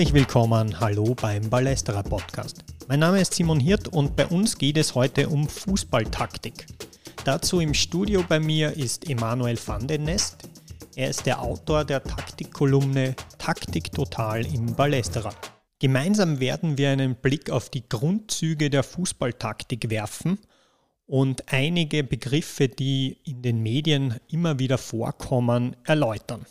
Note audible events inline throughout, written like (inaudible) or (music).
Herzlich willkommen, hallo beim Ballesterer Podcast. Mein Name ist Simon Hirt und bei uns geht es heute um Fußballtaktik. Dazu im Studio bei mir ist Emanuel van den Nest. Er ist der Autor der Taktikkolumne Taktik Total im Ballesterer. Gemeinsam werden wir einen Blick auf die Grundzüge der Fußballtaktik werfen und einige Begriffe, die in den Medien immer wieder vorkommen, erläutern.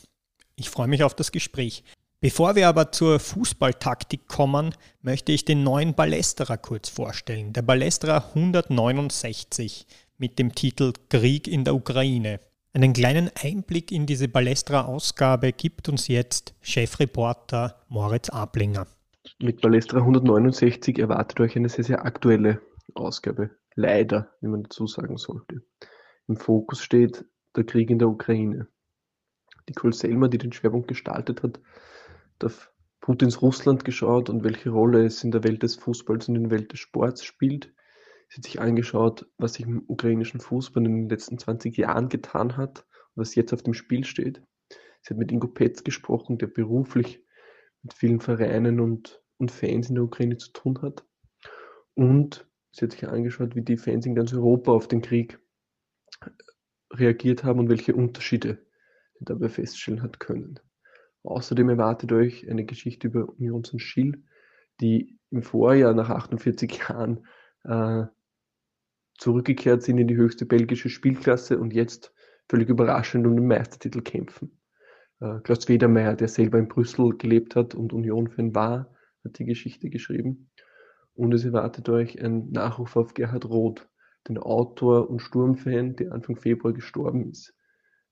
Ich freue mich auf das Gespräch. Bevor wir aber zur Fußballtaktik kommen, möchte ich den neuen Ballesterer kurz vorstellen. Der Ballesterer 169 mit dem Titel Krieg in der Ukraine. Einen kleinen Einblick in diese Ballesterer-Ausgabe gibt uns jetzt Chefreporter Moritz Ablinger. Mit Ballesterer 169 erwartet euch eine sehr, sehr aktuelle Ausgabe. Leider, wie man dazu sagen sollte. Im Fokus steht der Krieg in der Ukraine. Nicole Selmer, die den Schwerpunkt gestaltet hat, auf Putins Russland geschaut und welche Rolle es in der Welt des Fußballs und in der Welt des Sports spielt. Sie hat sich angeschaut, was sich im ukrainischen Fußball in den letzten 20 Jahren getan hat und was jetzt auf dem Spiel steht. Sie hat mit Ingo Petz gesprochen, der beruflich mit vielen Vereinen und, und Fans in der Ukraine zu tun hat. Und sie hat sich angeschaut, wie die Fans in ganz Europa auf den Krieg reagiert haben und welche Unterschiede sie dabei feststellen hat können. Außerdem erwartet euch eine Geschichte über Union St. Schill, die im Vorjahr nach 48 Jahren äh, zurückgekehrt sind in die höchste belgische Spielklasse und jetzt völlig überraschend um den Meistertitel kämpfen. Äh, Klaus Wedermeier, der selber in Brüssel gelebt hat und Union-Fan war, hat die Geschichte geschrieben. Und es erwartet euch ein Nachruf auf Gerhard Roth, den Autor und Sturmfan, der Anfang Februar gestorben ist.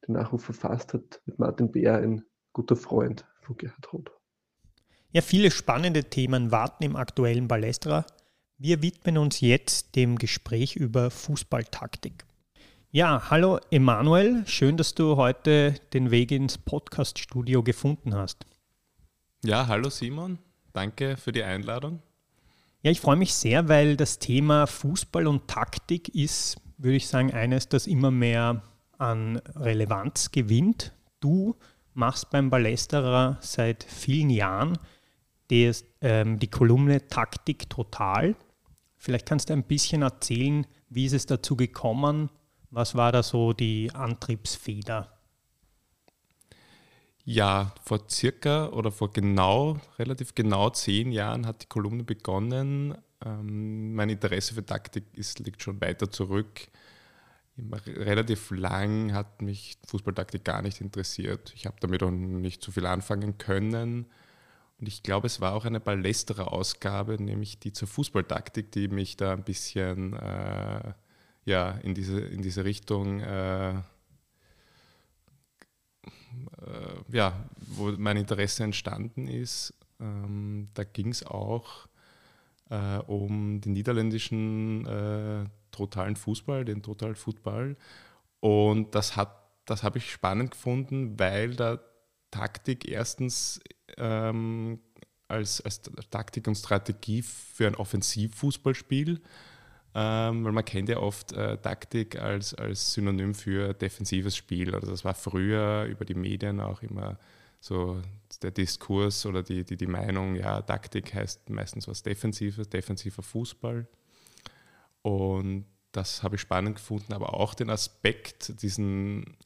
Den Nachruf verfasst hat mit Martin Bär, ein guter Freund von Gerhard Roth. Ja, viele spannende Themen warten im aktuellen Ballestra. Wir widmen uns jetzt dem Gespräch über Fußballtaktik. Ja, hallo Emanuel, schön, dass du heute den Weg ins Podcaststudio gefunden hast. Ja, hallo Simon, danke für die Einladung. Ja, ich freue mich sehr, weil das Thema Fußball und Taktik ist, würde ich sagen, eines, das immer mehr an Relevanz gewinnt. Du machst beim Ballesterer seit vielen Jahren die, ähm, die Kolumne Taktik total. Vielleicht kannst du ein bisschen erzählen, wie ist es dazu gekommen? Was war da so die Antriebsfeder? Ja, vor circa oder vor genau, relativ genau zehn Jahren hat die Kolumne begonnen. Ähm, mein Interesse für Taktik ist, liegt schon weiter zurück relativ lang hat mich Fußballtaktik gar nicht interessiert. Ich habe damit auch nicht so viel anfangen können. Und ich glaube, es war auch eine ballestere Ausgabe, nämlich die zur Fußballtaktik, die mich da ein bisschen äh, ja, in, diese, in diese Richtung, äh, äh, ja, wo mein Interesse entstanden ist. Ähm, da ging es auch äh, um den niederländischen äh, totalen Fußball, den Total Football. Und das das habe ich spannend gefunden, weil da Taktik erstens ähm, als, als Taktik und Strategie für ein Offensivfußballspiel, ähm, weil man kennt ja oft äh, Taktik als, als Synonym für defensives Spiel. Also das war früher über die Medien auch immer so der Diskurs oder die, die, die Meinung, ja, Taktik heißt meistens was Defensives, defensiver Fußball. Und das habe ich spannend gefunden, aber auch den Aspekt, diesen,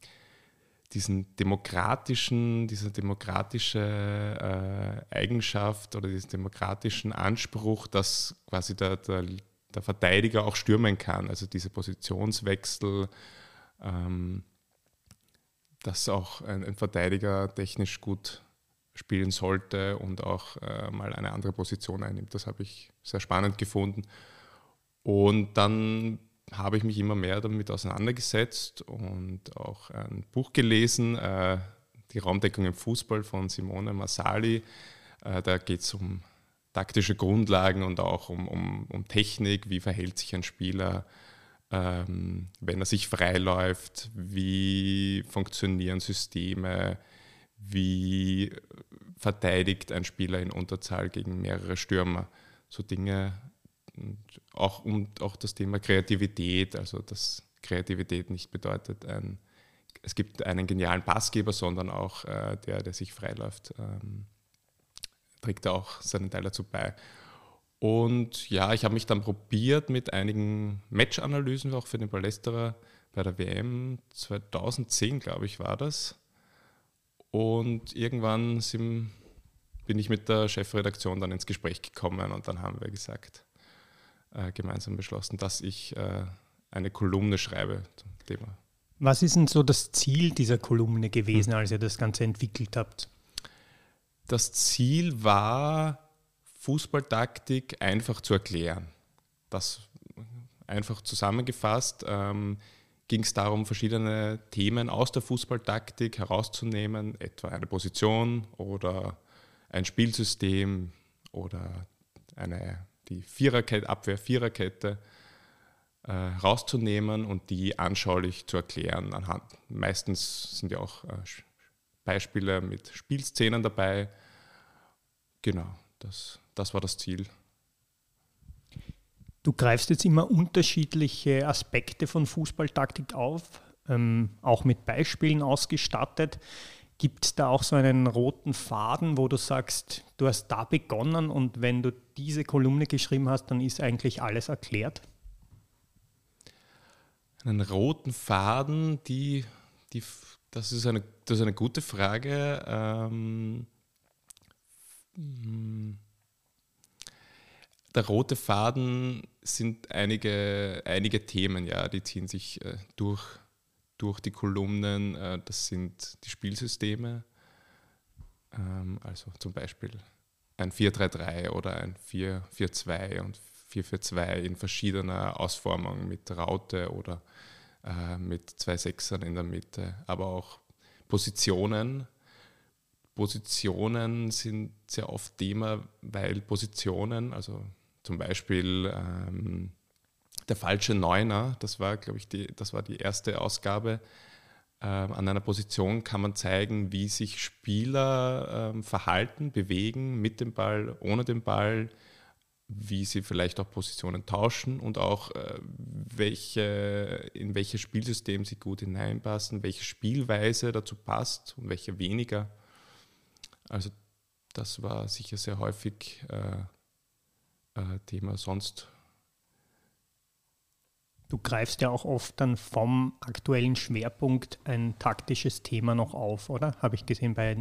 diesen demokratischen, diese demokratische äh, Eigenschaft oder diesen demokratischen Anspruch, dass quasi der, der, der Verteidiger auch stürmen kann. Also diese Positionswechsel, ähm, dass auch ein, ein, Verteidiger technisch gut spielen sollte und auch äh, mal eine andere Position einnimmt. Das habe ich sehr spannend gefunden. Und dann habe ich mich immer mehr damit auseinandergesetzt und auch ein Buch gelesen, äh, Die Raumdeckung im Fußball von Simone Massali. Äh, da geht es um taktische Grundlagen und auch um, um, um Technik, wie verhält sich ein Spieler, ähm, wenn er sich freiläuft, wie funktionieren Systeme, wie verteidigt ein Spieler in Unterzahl gegen mehrere Stürmer. So Dinge und auch, und auch das Thema Kreativität, also dass Kreativität nicht bedeutet, ein, es gibt einen genialen Passgeber, sondern auch äh, der, der sich freiläuft. Ähm, trägt auch seinen Teil dazu bei. Und ja, ich habe mich dann probiert mit einigen Match-Analysen, auch für den Ballesterer bei der WM 2010, glaube ich, war das. Und irgendwann sind, bin ich mit der Chefredaktion dann ins Gespräch gekommen und dann haben wir gesagt, äh, gemeinsam beschlossen, dass ich äh, eine Kolumne schreibe zum Thema. Was ist denn so das Ziel dieser Kolumne gewesen, hm. als ihr das Ganze entwickelt habt? Das Ziel war, Fußballtaktik einfach zu erklären. Das einfach zusammengefasst ähm, ging es darum, verschiedene Themen aus der Fußballtaktik herauszunehmen, etwa eine Position oder ein Spielsystem oder eine, die Viererkette, Abwehr-Viererkette äh, rauszunehmen und die anschaulich zu erklären. Anhand, meistens sind ja auch äh, Beispiele mit Spielszenen dabei. Genau, das, das war das Ziel. Du greifst jetzt immer unterschiedliche Aspekte von Fußballtaktik auf, ähm, auch mit Beispielen ausgestattet. Gibt es da auch so einen roten Faden, wo du sagst, du hast da begonnen und wenn du diese Kolumne geschrieben hast, dann ist eigentlich alles erklärt? Einen roten Faden, die, die, das, ist eine, das ist eine gute Frage. Ähm, hm der rote Faden sind einige, einige Themen, ja, die ziehen sich äh, durch, durch die Kolumnen. Äh, das sind die Spielsysteme, ähm, also zum Beispiel ein 4-3-3 oder ein 4-4-2 und 4-4-2 in verschiedener Ausformung mit Raute oder äh, mit zwei Sechsern in der Mitte, aber auch Positionen. Positionen sind sehr oft Thema, weil Positionen, also zum Beispiel ähm, der falsche Neuner, das war, glaube ich, die, das war die erste Ausgabe. Ähm, an einer Position kann man zeigen, wie sich Spieler ähm, verhalten, bewegen mit dem Ball, ohne den Ball, wie sie vielleicht auch Positionen tauschen und auch äh, welche, in welches Spielsystem sie gut hineinpassen, welche Spielweise dazu passt und welche weniger. Also das war sicher sehr häufig äh, äh, Thema sonst. Du greifst ja auch oft dann vom aktuellen Schwerpunkt ein taktisches Thema noch auf, oder? Habe ich gesehen bei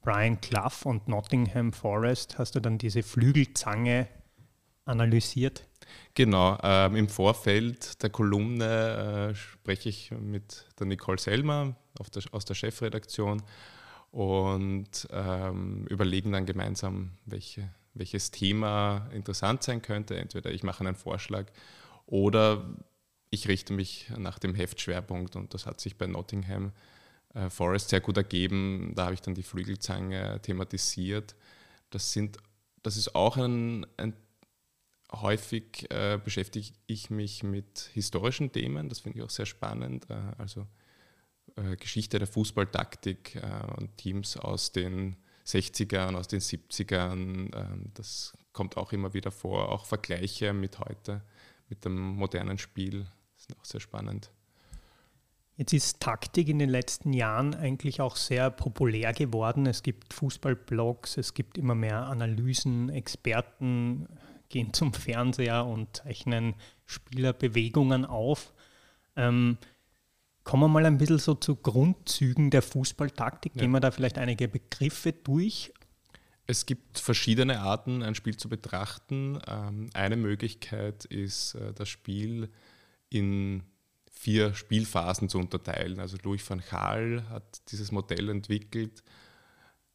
Brian Clough und Nottingham Forest hast du dann diese Flügelzange analysiert. Genau, ähm, im Vorfeld der Kolumne äh, spreche ich mit der Nicole Selmer der, aus der Chefredaktion und ähm, überlegen dann gemeinsam, welche welches Thema interessant sein könnte. Entweder ich mache einen Vorschlag oder ich richte mich nach dem Heftschwerpunkt und das hat sich bei Nottingham äh, Forest sehr gut ergeben. Da habe ich dann die Flügelzange thematisiert. Das, sind, das ist auch ein, ein häufig äh, beschäftige ich mich mit historischen Themen, das finde ich auch sehr spannend. Äh, also äh, Geschichte der Fußballtaktik äh, und Teams aus den 60ern, aus den 70ern. Ähm, das kommt auch immer wieder vor. Auch Vergleiche mit heute, mit dem modernen Spiel, sind auch sehr spannend. Jetzt ist Taktik in den letzten Jahren eigentlich auch sehr populär geworden. Es gibt Fußballblogs, es gibt immer mehr Analysen, Experten gehen zum Fernseher und zeichnen Spielerbewegungen auf. Ähm, Kommen wir mal ein bisschen so zu Grundzügen der Fußballtaktik. Gehen wir da vielleicht einige Begriffe durch. Es gibt verschiedene Arten, ein Spiel zu betrachten. Ähm, eine Möglichkeit ist, äh, das Spiel in vier Spielphasen zu unterteilen. Also Louis van Gaal hat dieses Modell entwickelt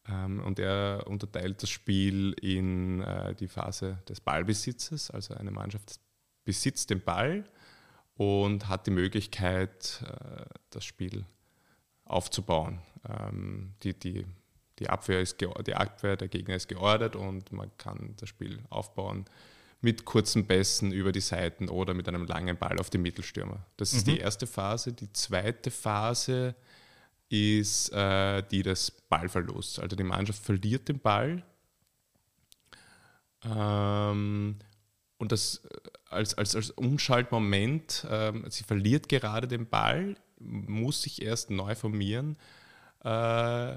ähm, und er unterteilt das Spiel in äh, die Phase des Ballbesitzes. Also eine Mannschaft besitzt den Ball und hat die Möglichkeit, äh, das Spiel aufzubauen. Ähm, die, die, die, Abwehr ist die Abwehr der Gegner ist geordert und man kann das Spiel aufbauen mit kurzen Bässen über die Seiten oder mit einem langen Ball auf die Mittelstürmer. Das ist mhm. die erste Phase. Die zweite Phase ist äh, die des Ballverlusts. Also die Mannschaft verliert den Ball ähm, und das äh, als, als, als Umschaltmoment, ähm, sie verliert gerade den Ball, muss sich erst neu formieren äh,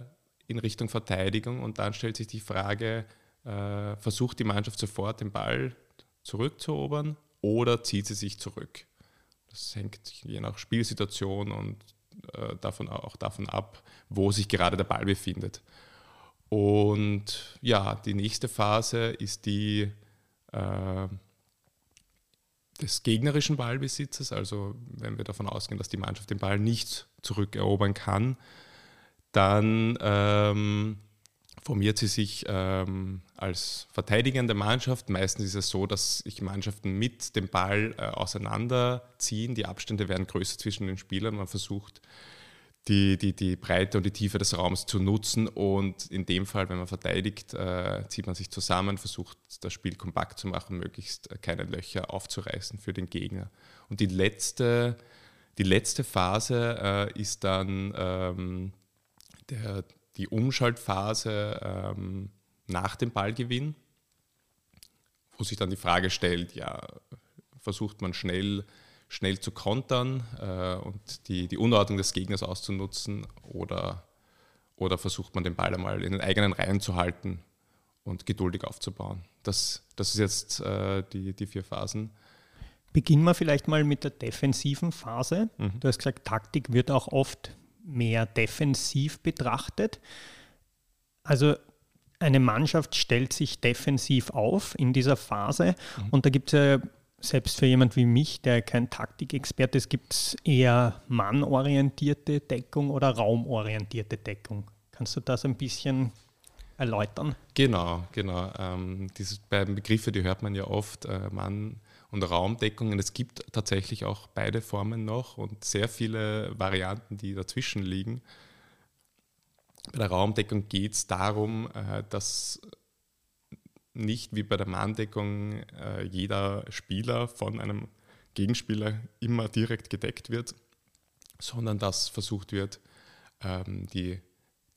in Richtung Verteidigung und dann stellt sich die Frage, äh, versucht die Mannschaft sofort den Ball zurückzuerobern oder zieht sie sich zurück. Das hängt je nach Spielsituation und äh, davon, auch davon ab, wo sich gerade der Ball befindet. Und ja, die nächste Phase ist die äh, des gegnerischen Ballbesitzes. Also wenn wir davon ausgehen, dass die Mannschaft den Ball nicht zurückerobern kann, dann ähm, formiert sie sich ähm, als verteidigende Mannschaft. Meistens ist es so, dass sich Mannschaften mit dem Ball äh, auseinanderziehen. Die Abstände werden größer zwischen den Spielern. Man versucht, die, die, die Breite und die Tiefe des Raums zu nutzen. Und in dem Fall, wenn man verteidigt, äh, zieht man sich zusammen, versucht das Spiel kompakt zu machen, möglichst äh, keine Löcher aufzureißen für den Gegner. Und die letzte, die letzte Phase äh, ist dann ähm, der, die Umschaltphase ähm, nach dem Ballgewinn, wo sich dann die Frage stellt, ja, versucht man schnell, schnell zu kontern äh, und die, die Unordnung des Gegners auszunutzen oder, oder versucht man den Ball einmal in den eigenen Reihen zu halten und geduldig aufzubauen. Das, das ist jetzt äh, die, die vier Phasen. Beginnen wir vielleicht mal mit der defensiven Phase. Mhm. Du hast gesagt, Taktik wird auch oft mehr defensiv betrachtet. Also eine Mannschaft stellt sich defensiv auf in dieser Phase mhm. und da gibt es ja selbst für jemand wie mich, der kein Taktikexperte ist, gibt es eher mannorientierte Deckung oder raumorientierte Deckung. Kannst du das ein bisschen erläutern? Genau, genau. Ähm, diese beiden Begriffe, die hört man ja oft, äh, Mann und Raumdeckungen. Es gibt tatsächlich auch beide Formen noch und sehr viele Varianten, die dazwischen liegen. Bei der Raumdeckung geht es darum, äh, dass nicht wie bei der Mahndeckung äh, jeder Spieler von einem Gegenspieler immer direkt gedeckt wird, sondern dass versucht wird, ähm, die,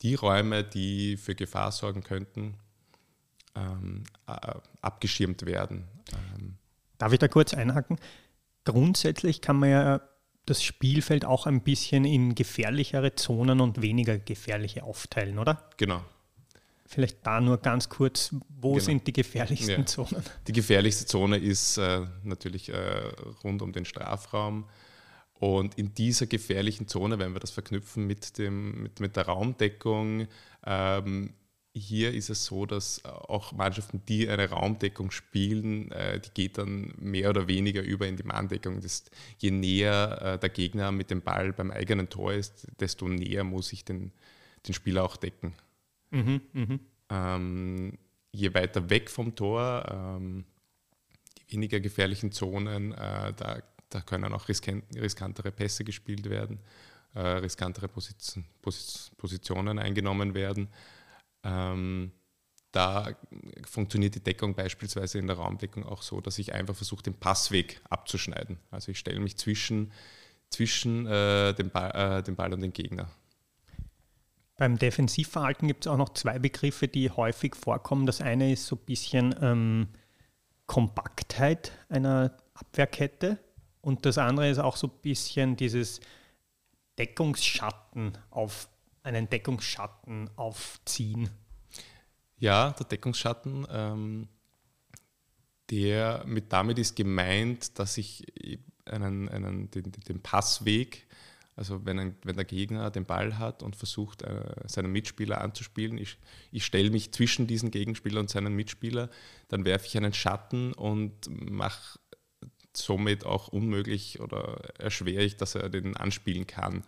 die Räume, die für Gefahr sorgen könnten, ähm, abgeschirmt werden. Darf ich da kurz einhaken? Grundsätzlich kann man ja das Spielfeld auch ein bisschen in gefährlichere Zonen und weniger gefährliche aufteilen, oder? Genau. Vielleicht da nur ganz kurz, wo genau. sind die gefährlichsten ja. Zonen? Die gefährlichste Zone ist äh, natürlich äh, rund um den Strafraum. Und in dieser gefährlichen Zone, wenn wir das verknüpfen mit, dem, mit, mit der Raumdeckung, ähm, hier ist es so, dass äh, auch Mannschaften, die eine Raumdeckung spielen, äh, die geht dann mehr oder weniger über in die Manndeckung. Das, je näher äh, der Gegner mit dem Ball beim eigenen Tor ist, desto näher muss ich den, den Spieler auch decken. Mhm, mh. ähm, je weiter weg vom Tor, ähm, die weniger gefährlichen Zonen, äh, da, da können auch riskantere Pässe gespielt werden, äh, riskantere Position, Positionen eingenommen werden. Ähm, da funktioniert die Deckung beispielsweise in der Raumdeckung auch so, dass ich einfach versuche, den Passweg abzuschneiden. Also ich stelle mich zwischen, zwischen äh, dem, Ball, äh, dem Ball und dem Gegner. Beim Defensivverhalten gibt es auch noch zwei Begriffe, die häufig vorkommen. Das eine ist so ein bisschen ähm, Kompaktheit einer Abwehrkette und das andere ist auch so ein bisschen dieses Deckungsschatten auf einen Deckungsschatten aufziehen? Ja, der Deckungsschatten, ähm, der mit damit ist gemeint, dass ich einen, einen, den, den Passweg, also wenn, ein, wenn der Gegner den Ball hat und versucht, äh, seinen Mitspieler anzuspielen, ich, ich stelle mich zwischen diesen Gegenspieler und seinen Mitspieler, dann werfe ich einen Schatten und mache somit auch unmöglich oder erschwere ich, dass er den anspielen kann.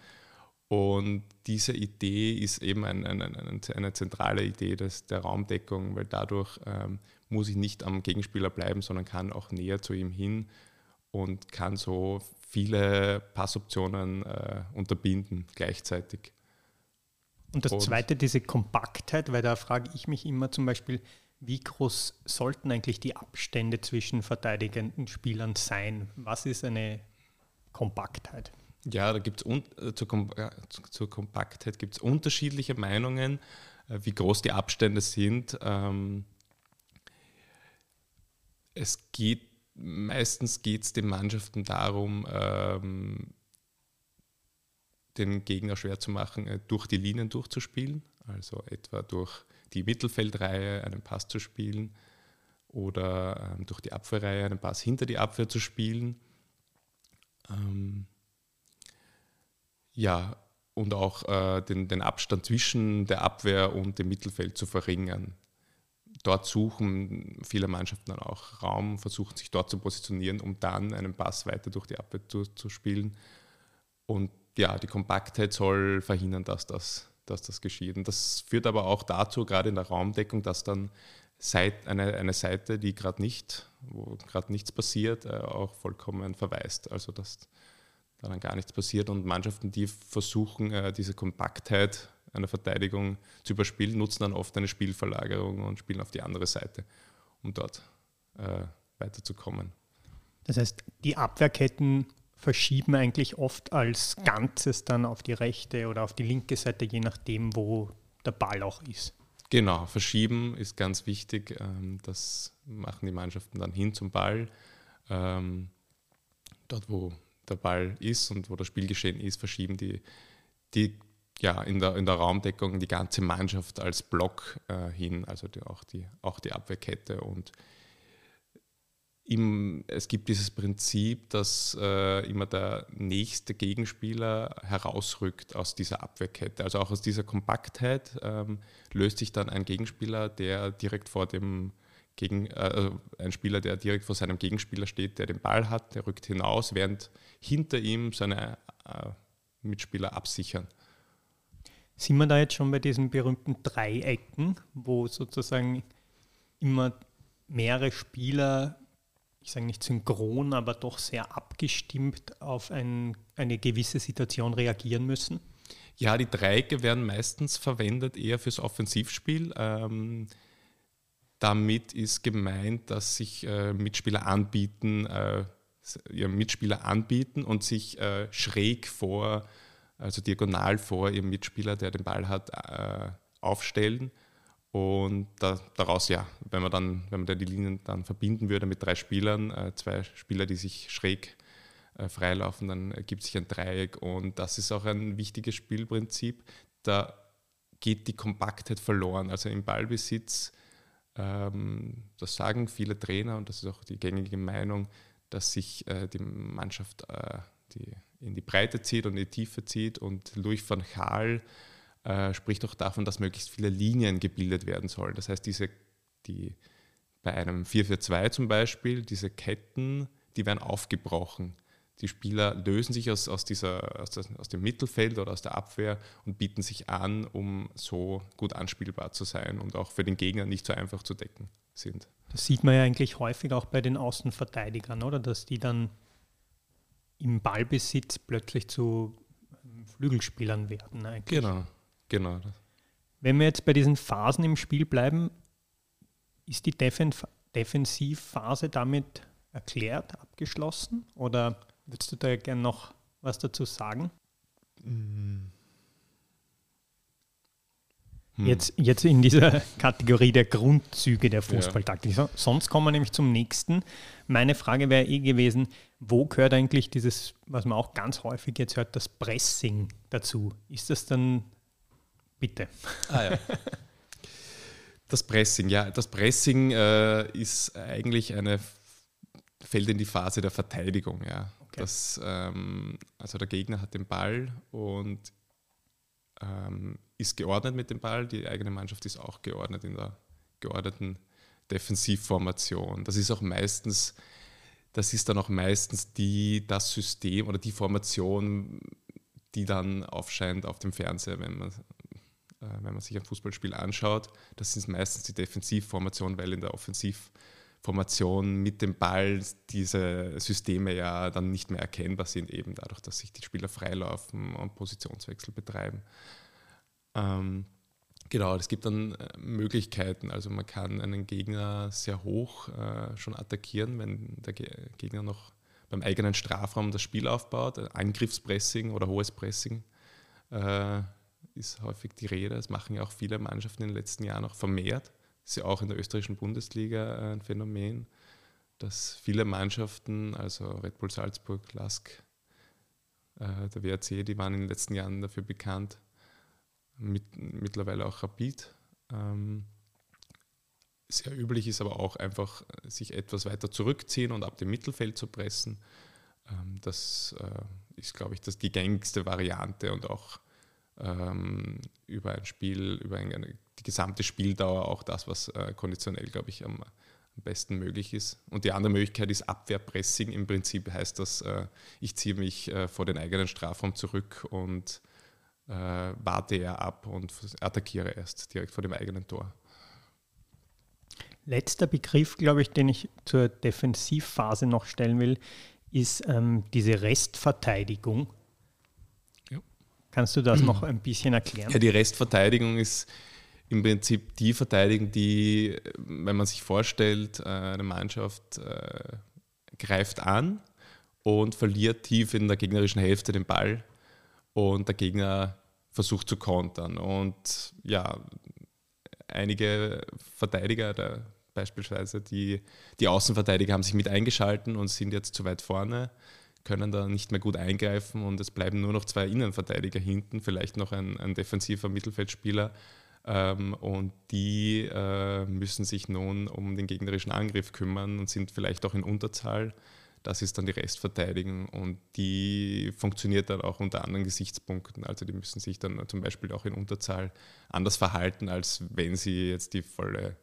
Und diese Idee ist eben ein, ein, ein, eine zentrale Idee des, der Raumdeckung, weil dadurch ähm, muss ich nicht am Gegenspieler bleiben, sondern kann auch näher zu ihm hin und kann so viele Passoptionen äh, unterbinden gleichzeitig. Und das und Zweite, diese Kompaktheit, weil da frage ich mich immer zum Beispiel, wie groß sollten eigentlich die Abstände zwischen verteidigenden Spielern sein? Was ist eine Kompaktheit? Ja, da gibt es äh, zur, Kom äh, zur, Kompaktheit gibt es unterschiedliche Meinungen, äh, wie groß die Abstände sind. Ähm, es geht meistens geht es den Mannschaften darum, ähm, den Gegner schwer zu machen, durch die Linien durchzuspielen. also etwa durch die Mittelfeldreihe einen Pass zu spielen oder ähm, durch die Abwehrreihe einen Pass hinter die Abwehr zu spielen. Ähm, ja, und auch äh, den, den Abstand zwischen der Abwehr und dem Mittelfeld zu verringern. Dort suchen viele Mannschaften dann auch Raum, versuchen sich dort zu positionieren, um dann einen Pass weiter durch die Abwehr zu, zu spielen. Und ja, die Kompaktheit soll verhindern, dass das, dass das geschieht. Und das führt aber auch dazu, gerade in der Raumdeckung, dass dann Seit, eine, eine Seite, die gerade nicht, wo gerade nichts passiert, äh, auch vollkommen verweist. Also dass da dann gar nichts passiert und Mannschaften, die versuchen, äh, diese Kompaktheit einer Verteidigung zu überspielen, nutzen dann oft eine Spielverlagerung und spielen auf die andere Seite, um dort äh, weiterzukommen. Das heißt, die Abwehrketten verschieben eigentlich oft als Ganzes dann auf die rechte oder auf die linke Seite, je nachdem, wo der Ball auch ist. Genau, verschieben ist ganz wichtig. Ähm, das machen die Mannschaften dann hin zum Ball. Ähm, dort, wo der Ball ist und wo das Spielgeschehen ist, verschieben die, die ja, in, der, in der Raumdeckung die ganze Mannschaft als Block äh, hin, also die, auch, die, auch die Abwehrkette und im, es gibt dieses Prinzip, dass äh, immer der nächste Gegenspieler herausrückt aus dieser Abwehrkette. Also auch aus dieser Kompaktheit ähm, löst sich dann ein Gegenspieler, der direkt vor dem gegen, äh, also ein Spieler, der direkt vor seinem Gegenspieler steht, der den Ball hat, der rückt hinaus, während hinter ihm seine äh, Mitspieler absichern. Sind wir da jetzt schon bei diesen berühmten Dreiecken, wo sozusagen immer mehrere Spieler ich sage nicht synchron, aber doch sehr abgestimmt auf ein, eine gewisse Situation reagieren müssen? Ja, die Dreiecke werden meistens verwendet eher fürs Offensivspiel. Ähm, damit ist gemeint, dass sich äh, Mitspieler anbieten, äh, ihrem Mitspieler anbieten und sich äh, schräg vor, also diagonal vor ihrem Mitspieler, der den Ball hat, äh, aufstellen und da, daraus, ja, wenn man dann, wenn man da die Linien dann verbinden würde mit drei Spielern, äh, zwei Spieler, die sich schräg äh, freilaufen, dann ergibt sich ein Dreieck. Und das ist auch ein wichtiges Spielprinzip. Da geht die Kompaktheit verloren. Also im Ballbesitz, ähm, das sagen viele Trainer und das ist auch die gängige Meinung, dass sich äh, die Mannschaft äh, die in die Breite zieht und in die Tiefe zieht. Und Louis van Gaal äh, spricht auch davon, dass möglichst viele Linien gebildet werden sollen. Das heißt, diese, die, bei einem 4-4-2 zum Beispiel, diese Ketten, die werden aufgebrochen. Die Spieler lösen sich aus, aus, dieser, aus, das, aus dem Mittelfeld oder aus der Abwehr und bieten sich an, um so gut anspielbar zu sein und auch für den Gegner nicht so einfach zu decken sind. Das sieht man ja eigentlich häufig auch bei den Außenverteidigern, oder? Dass die dann im Ballbesitz plötzlich zu Flügelspielern werden. Eigentlich. Genau, Genau. Wenn wir jetzt bei diesen Phasen im Spiel bleiben, ist die Defen Defensivphase damit erklärt, abgeschlossen? Oder würdest du da gerne noch was dazu sagen? Hm. Jetzt, jetzt in dieser (laughs) Kategorie der Grundzüge der Fußballtaktik. Ja. Sonst kommen wir nämlich zum nächsten. Meine Frage wäre eh gewesen, wo gehört eigentlich dieses, was man auch ganz häufig jetzt hört, das Pressing dazu? Ist das dann Bitte. Ah, ja. (laughs) Das Pressing, ja, das Pressing äh, ist eigentlich eine, fällt in die Phase der Verteidigung, ja. Okay. Das, ähm, also der Gegner hat den Ball und ähm, ist geordnet mit dem Ball, die eigene Mannschaft ist auch geordnet in der geordneten Defensivformation. Das ist auch meistens, das ist dann auch meistens die, das System oder die Formation, die dann aufscheint auf dem Fernseher, wenn man äh, wenn man sich ein Fußballspiel anschaut, das sind meistens die Defensivformationen, weil in der Offensivformation mit dem Ball diese Systeme ja dann nicht mehr erkennbar sind, eben dadurch, dass sich die Spieler freilaufen und Positionswechsel betreiben. Ähm, genau, es gibt dann äh, Möglichkeiten. Also man kann einen Gegner sehr hoch äh, schon attackieren, wenn der Gegner noch beim eigenen Strafraum das Spiel aufbaut, Angriffspressing oder hohes Pressing äh, ist häufig die Rede. Das machen ja auch viele Mannschaften in den letzten Jahren auch vermehrt. Das ist ja auch in der österreichischen Bundesliga ein Phänomen, dass viele Mannschaften, also Red Bull Salzburg, Lask, äh, der WRC, die waren in den letzten Jahren dafür bekannt, mit, mittlerweile auch Rapid. Ähm, sehr üblich ist aber auch einfach, sich etwas weiter zurückziehen und ab dem Mittelfeld zu pressen. Ähm, das äh, ist, glaube ich, das die gängigste Variante und auch ähm, über ein Spiel, über eine, die gesamte Spieldauer auch das, was äh, konditionell, glaube ich, am, am, besten möglich ist. Und die andere Möglichkeit ist Abwehrpressing. Im Prinzip heißt das, äh, ich ziehe mich äh, vor den eigenen Strafraum zurück und warte eher ab und attackiere erst direkt vor dem eigenen Tor. Letzter Begriff, glaube ich, den ich zur Defensivphase noch stellen will, ist ähm, diese Restverteidigung. Ja. Kannst du das (clears throat) noch ein bisschen erklären? Ja, die Restverteidigung ist im Prinzip die Verteidigung, die, wenn man sich vorstellt, äh, eine Mannschaft äh, greift an und verliert tief in der gegnerischen Hälfte den Ball und der Gegner versucht zu kontern. Und ja, einige Verteidiger, der, beispielsweise die, die Außenverteidiger haben sich mit eingeschalten und sind jetzt zu weit vorne, können da nicht mehr gut eingreifen und es bleiben nur noch zwei Innenverteidiger hinten, vielleicht noch ein, ein defensiver Mittelfeldspieler. Ähm, und die äh, müssen sich nun um den gegnerischen Angriff kümmern und sind vielleicht auch in Unterzahl. Das ist dann die Restverteidigung und die funktioniert dann auch unter anderen Gesichtspunkten. Also die müssen sich dann zum Beispiel auch in Unterzahl anders verhalten, als wenn sie jetzt die volle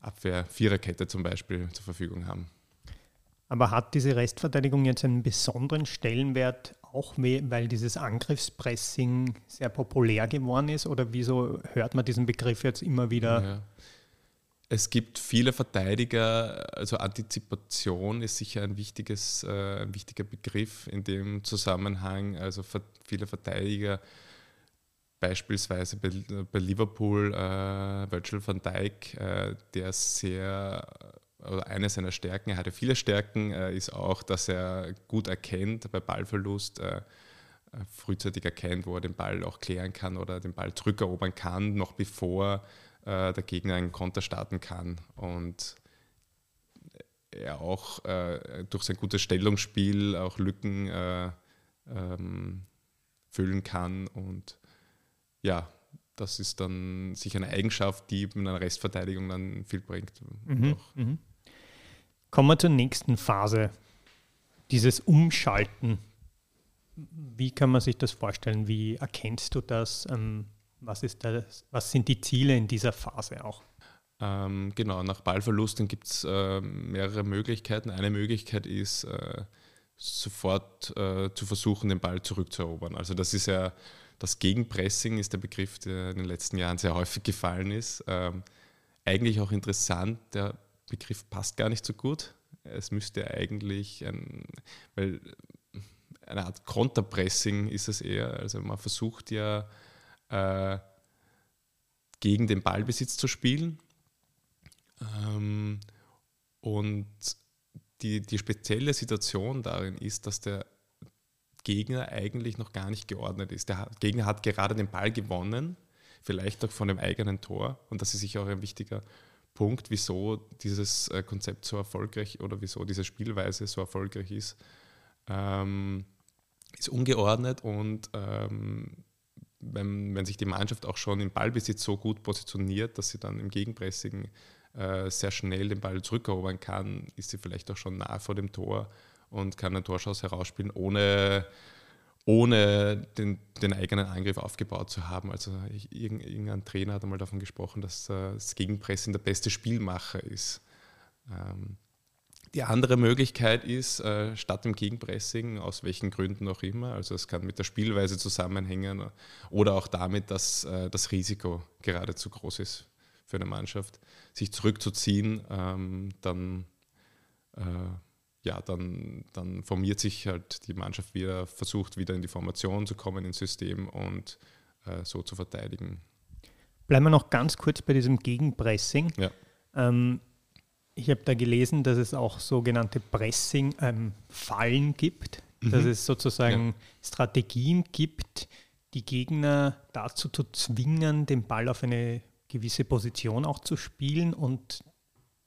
Abwehr-Viererkette zum Beispiel zur Verfügung haben. Aber hat diese Restverteidigung jetzt einen besonderen Stellenwert, auch weil dieses Angriffspressing sehr populär geworden ist? Oder wieso hört man diesen Begriff jetzt immer wieder? Ja. Es gibt viele Verteidiger, also Antizipation ist sicher ein, wichtiges, äh, ein wichtiger Begriff in dem Zusammenhang. Also viele Verteidiger, beispielsweise bei, bei Liverpool, äh, Virgil van Dijk, äh, der sehr, oder eine seiner Stärken, er hatte viele Stärken, äh, ist auch, dass er gut erkennt bei Ballverlust, äh, frühzeitig erkennt, wo er den Ball auch klären kann oder den Ball zurückerobern kann, noch bevor äh, der Gegner einen Konter starten kann und er auch äh, durch sein gutes Stellungsspiel auch Lücken äh, ähm, füllen kann und ja, das ist dann sicher eine Eigenschaft, die in einer Restverteidigung dann viel bringt. Mhm, mhm. Kommen wir zur nächsten Phase, dieses Umschalten. Wie kann man sich das vorstellen? Wie erkennst du das? Ähm, was, ist das, was sind die Ziele in dieser Phase auch? Ähm, genau, nach Ballverlusten gibt es äh, mehrere Möglichkeiten. Eine Möglichkeit ist, äh, sofort äh, zu versuchen, den Ball zurückzuerobern. Also das ist ja, das Gegenpressing ist der Begriff, der in den letzten Jahren sehr häufig gefallen ist. Ähm, eigentlich auch interessant, der Begriff passt gar nicht so gut. Es müsste eigentlich, ein, weil eine Art Konterpressing ist es eher. Also man versucht ja äh, gegen den Ballbesitz zu spielen. Ähm, und die, die spezielle Situation darin ist, dass der Gegner eigentlich noch gar nicht geordnet ist. Der Gegner hat gerade den Ball gewonnen, vielleicht auch von dem eigenen Tor. Und das ist sicher auch ein wichtiger Punkt, wieso dieses äh, Konzept so erfolgreich oder wieso diese Spielweise so erfolgreich ist. Ähm, ist ungeordnet und ähm, wenn, wenn sich die Mannschaft auch schon im Ballbesitz so gut positioniert, dass sie dann im Gegenpressing äh, sehr schnell den Ball zurückerobern kann, ist sie vielleicht auch schon nah vor dem Tor und kann einen Torschuss herausspielen, ohne, ohne den, den eigenen Angriff aufgebaut zu haben. Also ich, irgendein Trainer hat einmal davon gesprochen, dass äh, das Gegenpressing der beste Spielmacher ist. Ähm, die andere Möglichkeit ist, äh, statt dem Gegenpressing, aus welchen Gründen auch immer, also es kann mit der Spielweise zusammenhängen oder auch damit, dass äh, das Risiko gerade zu groß ist für eine Mannschaft, sich zurückzuziehen, ähm, dann, äh, ja, dann, dann formiert sich halt die Mannschaft wieder, versucht wieder in die Formation zu kommen, ins System und so zu verteidigen. Bleiben wir noch ganz kurz bei diesem Gegenpressing. Ja. Ähm, ich habe da gelesen, dass es auch sogenannte Pressing-Fallen ähm, gibt, mhm. dass es sozusagen ja. Strategien gibt, die Gegner dazu zu zwingen, den Ball auf eine gewisse Position auch zu spielen und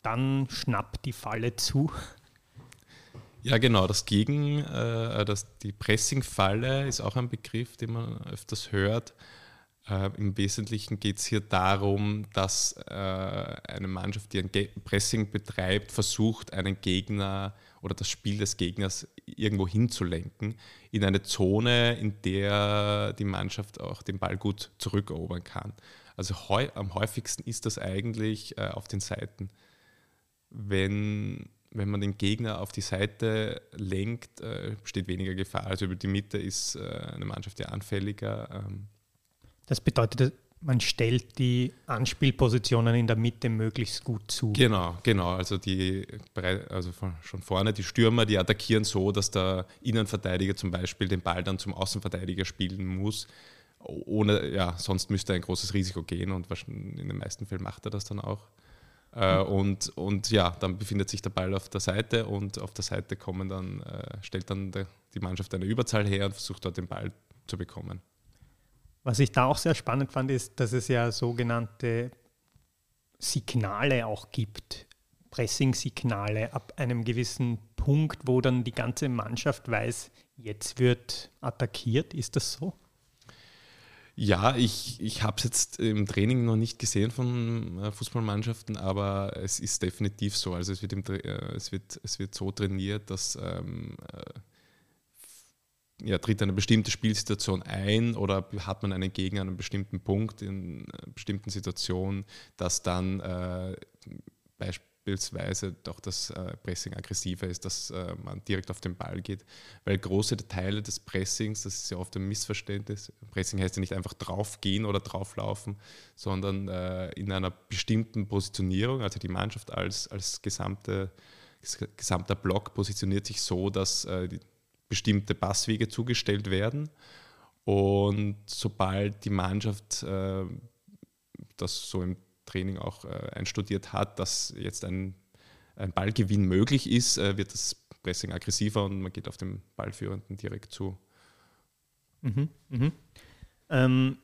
dann schnappt die Falle zu. Ja, genau. Das Gegen, äh, das, die Pressing-Falle ist auch ein Begriff, den man öfters hört. Äh, Im Wesentlichen geht es hier darum, dass äh, eine Mannschaft, die ein Pressing betreibt, versucht, einen Gegner oder das Spiel des Gegners irgendwo hinzulenken, in eine Zone, in der die Mannschaft auch den Ball gut zurückerobern kann. Also heu am häufigsten ist das eigentlich äh, auf den Seiten. Wenn, wenn man den Gegner auf die Seite lenkt, äh, besteht weniger Gefahr. Also über die Mitte ist äh, eine Mannschaft ja anfälliger. Ähm, das bedeutet, man stellt die Anspielpositionen in der Mitte möglichst gut zu. Genau, genau. Also, die, also schon vorne die Stürmer, die attackieren so, dass der Innenverteidiger zum Beispiel den Ball dann zum Außenverteidiger spielen muss. Ohne, ja, sonst müsste er ein großes Risiko gehen und in den meisten Fällen macht er das dann auch. Äh, und, und ja, dann befindet sich der Ball auf der Seite und auf der Seite kommen dann, äh, stellt dann die Mannschaft eine Überzahl her und versucht dort den Ball zu bekommen. Was ich da auch sehr spannend fand, ist, dass es ja sogenannte Signale auch gibt, Pressing-Signale ab einem gewissen Punkt, wo dann die ganze Mannschaft weiß, jetzt wird attackiert. Ist das so? Ja, ich, ich habe es jetzt im Training noch nicht gesehen von äh, Fußballmannschaften, aber es ist definitiv so. Also es wird, im, äh, es wird, es wird so trainiert, dass ähm, äh, ja, tritt eine bestimmte Spielsituation ein oder hat man einen Gegner an einem bestimmten Punkt in einer bestimmten Situation, dass dann äh, beispielsweise doch das äh, Pressing aggressiver ist, dass äh, man direkt auf den Ball geht, weil große Teile des Pressings, das ist ja oft ein Missverständnis, Pressing heißt ja nicht einfach draufgehen oder drauflaufen, sondern äh, in einer bestimmten Positionierung, also die Mannschaft als, als gesamte gesamter Block positioniert sich so, dass äh, die, bestimmte Passwege zugestellt werden. Und sobald die Mannschaft äh, das so im Training auch äh, einstudiert hat, dass jetzt ein, ein Ballgewinn möglich ist, äh, wird das Pressing aggressiver und man geht auf den Ballführenden direkt zu. Mhm, mhm. Ähm,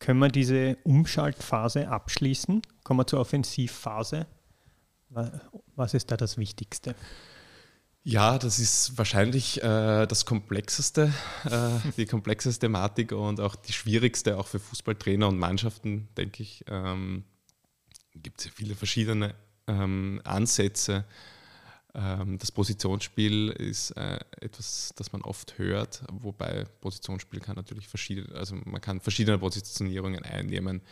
können wir diese Umschaltphase abschließen? Kommen wir zur Offensivphase. Was ist da das Wichtigste? Ja, das ist wahrscheinlich äh, das komplexeste, äh, (laughs) die komplexeste Thematik und auch die schwierigste, auch für Fußballtrainer und Mannschaften, denke ich. Ähm, Gibt es ja viele verschiedene ähm, Ansätze. Ähm, das Positionsspiel ist äh, etwas, das man oft hört, wobei Positionsspiel kann natürlich verschiedene, also man kann verschiedene Positionierungen einnehmen.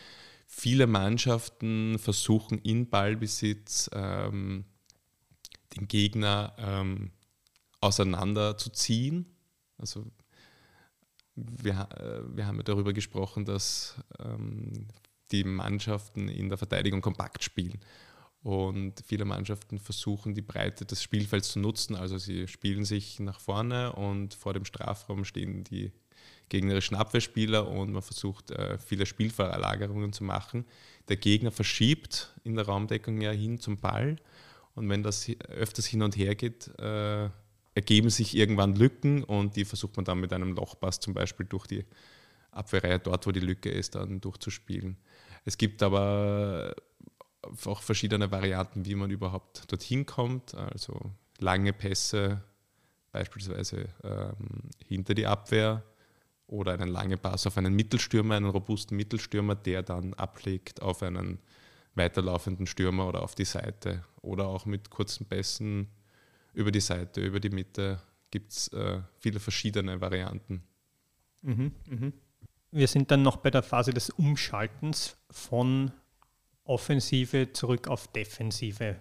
Viele Mannschaften versuchen in Ballbesitz ähm, den Gegner ähm, auseinanderzuziehen. Also wir, äh, wir haben ja darüber gesprochen, dass ähm, die Mannschaften in der Verteidigung kompakt spielen. Und viele Mannschaften versuchen, die Breite des Spielfelds zu nutzen. Also sie spielen sich nach vorne und vor dem Strafraum stehen die gegnerischen Abwehrspieler und man versucht, äh, viele Spielverlagerungen zu machen. Der Gegner verschiebt in der Raumdeckung ja hin zum Ball und wenn das öfters hin und her geht, äh, ergeben sich irgendwann Lücken und die versucht man dann mit einem Lochpass zum Beispiel durch die Abwehrreihe dort, wo die Lücke ist, dann durchzuspielen. Es gibt aber auch verschiedene Varianten, wie man überhaupt dorthin kommt. Also lange Pässe, beispielsweise ähm, hinter die Abwehr oder einen langen Pass auf einen Mittelstürmer, einen robusten Mittelstürmer, der dann ablegt auf einen weiterlaufenden Stürmer oder auf die Seite oder auch mit kurzen Pässen über die Seite, über die Mitte gibt es äh, viele verschiedene Varianten. Mhm, mh. Wir sind dann noch bei der Phase des Umschaltens von Offensive zurück auf Defensive.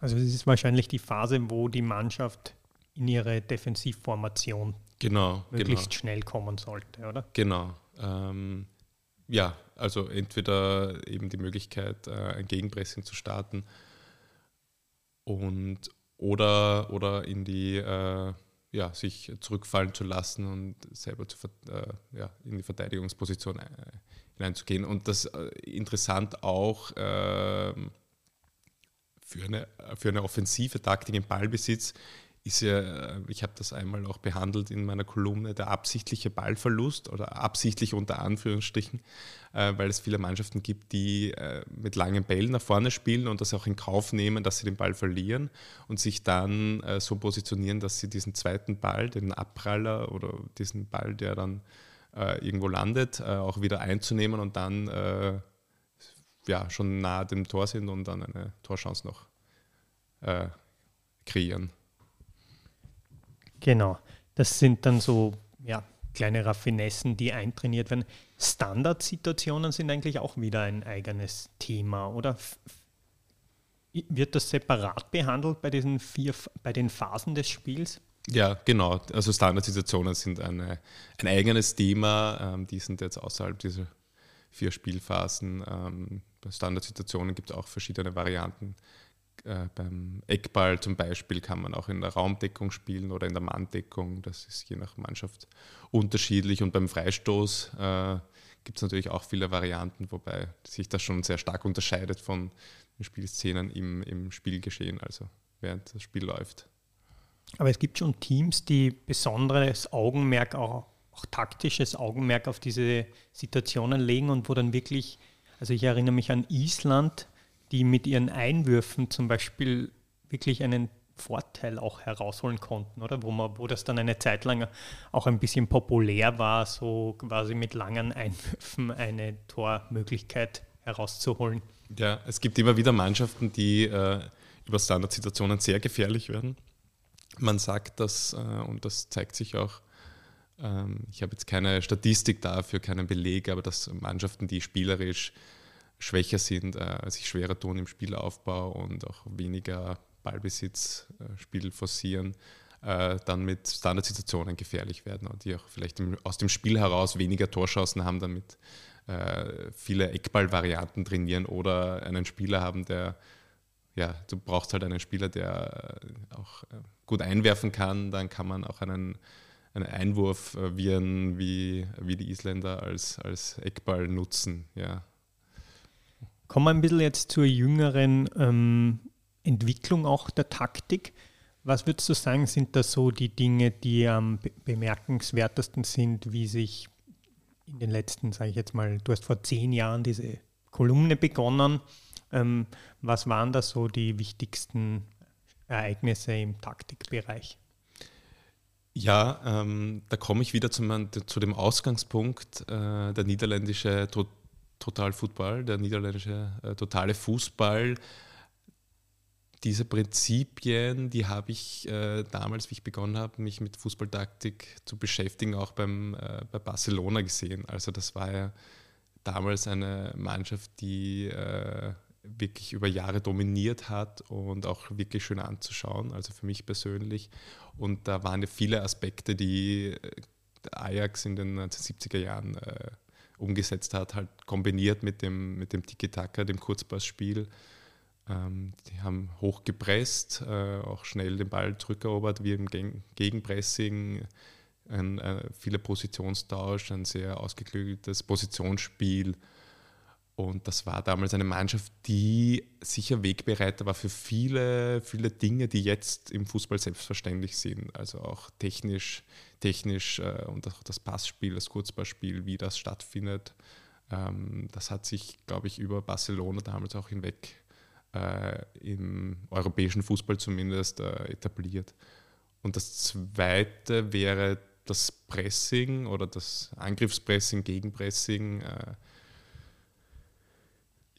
Also es ist wahrscheinlich die Phase, wo die Mannschaft in ihre Defensivformation genau, möglichst genau. schnell kommen sollte, oder? Genau. Ähm, ja, also entweder eben die Möglichkeit, äh, ein Gegenpressing zu starten und oder, oder in die äh, ja, sich zurückfallen zu lassen und selber zu, äh, ja, in die Verteidigungsposition äh, hineinzugehen. Und das äh, interessant auch ähm, für, eine, für eine offensive Taktik im Ballbesitz ist ja, äh, ich habe das einmal auch behandelt in meiner Kolumne, der absichtliche Ballverlust oder absichtlich unter Anführungsstrichen, äh, weil es viele Mannschaften gibt, die äh, mit langen Bällen nach vorne spielen und das auch in Kauf nehmen, dass sie den Ball verlieren und sich dann so positionieren, dass sie diesen zweiten Ball, den Abpraller oder diesen Ball, der dann irgendwo landet, auch wieder einzunehmen und dann ja, schon nahe dem Tor sind und dann eine Torchance noch kreieren. Genau, das sind dann so ja, kleine Raffinessen, die eintrainiert werden. Standardsituationen sind eigentlich auch wieder ein eigenes Thema, oder? Wird das separat behandelt bei diesen vier, bei den Phasen des Spiels? Ja, genau. Also Standardsituationen sind eine, ein eigenes Thema. Ähm, die sind jetzt außerhalb dieser vier Spielphasen. Ähm, bei Standardsituationen gibt es auch verschiedene Varianten. Äh, beim Eckball zum Beispiel kann man auch in der Raumdeckung spielen oder in der Manndeckung. Das ist je nach Mannschaft unterschiedlich. Und beim Freistoß äh, gibt es natürlich auch viele Varianten, wobei sich das schon sehr stark unterscheidet von den Spielszenen im, im Spielgeschehen, also während das Spiel läuft. Aber es gibt schon Teams, die besonderes Augenmerk, auch, auch taktisches Augenmerk auf diese Situationen legen und wo dann wirklich, also ich erinnere mich an Island, die mit ihren Einwürfen zum Beispiel wirklich einen Vorteil auch herausholen konnten, oder? Wo, man, wo das dann eine Zeit lang auch ein bisschen populär war, so quasi mit langen (laughs) Einwürfen eine Tormöglichkeit herauszuholen. Ja, es gibt immer wieder Mannschaften, die äh, über Standardsituationen sehr gefährlich werden. Man sagt das, äh, und das zeigt sich auch, ähm, ich habe jetzt keine Statistik dafür, keinen Beleg, aber dass Mannschaften, die spielerisch schwächer sind, äh, sich schwerer tun im Spielaufbau und auch weniger Ballbesitz, äh, Spiel forcieren, äh, dann mit Standardsituationen gefährlich werden und die auch vielleicht im, aus dem Spiel heraus weniger Torschancen haben, damit äh, viele Eckballvarianten trainieren oder einen Spieler haben, der ja, du brauchst halt einen Spieler, der äh, auch äh, gut einwerfen kann, dann kann man auch einen, einen Einwurf wie, wie, wie die Isländer als, als Eckball nutzen. Ja. Kommen wir ein bisschen jetzt zur jüngeren ähm, Entwicklung auch der Taktik. Was würdest du sagen, sind da so die Dinge, die am bemerkenswertesten sind, wie sich in den letzten, sage ich jetzt mal, du hast vor zehn Jahren diese Kolumne begonnen. Ähm, was waren da so die wichtigsten Ereignisse im Taktikbereich? Ja, ähm, da komme ich wieder zum, zu dem Ausgangspunkt, äh, der niederländische Total Football, der niederländische äh, totale Fußball. Diese Prinzipien, die habe ich äh, damals, wie ich begonnen habe, mich mit Fußballtaktik zu beschäftigen, auch beim, äh, bei Barcelona gesehen. Also das war ja damals eine Mannschaft, die äh, wirklich über Jahre dominiert hat und auch wirklich schön anzuschauen, also für mich persönlich. Und da waren ja viele Aspekte, die äh, Ajax in den 1970er Jahren äh, umgesetzt hat, halt kombiniert mit dem, mit dem Tiki-Taka, dem Kurzpassspiel. Ähm, die haben hoch gepresst, äh, auch schnell den Ball zurückerobert, wie im Gegenpressing, ein, äh, viele Positionstausch, ein sehr ausgeklügeltes Positionsspiel und das war damals eine Mannschaft, die sicher Wegbereiter war für viele, viele Dinge, die jetzt im Fußball selbstverständlich sind. Also auch technisch, technisch äh, und auch das Passspiel, das Kurzpassspiel, wie das stattfindet. Ähm, das hat sich, glaube ich, über Barcelona damals auch hinweg äh, im europäischen Fußball zumindest äh, etabliert. Und das Zweite wäre das Pressing oder das Angriffspressing, Gegenpressing.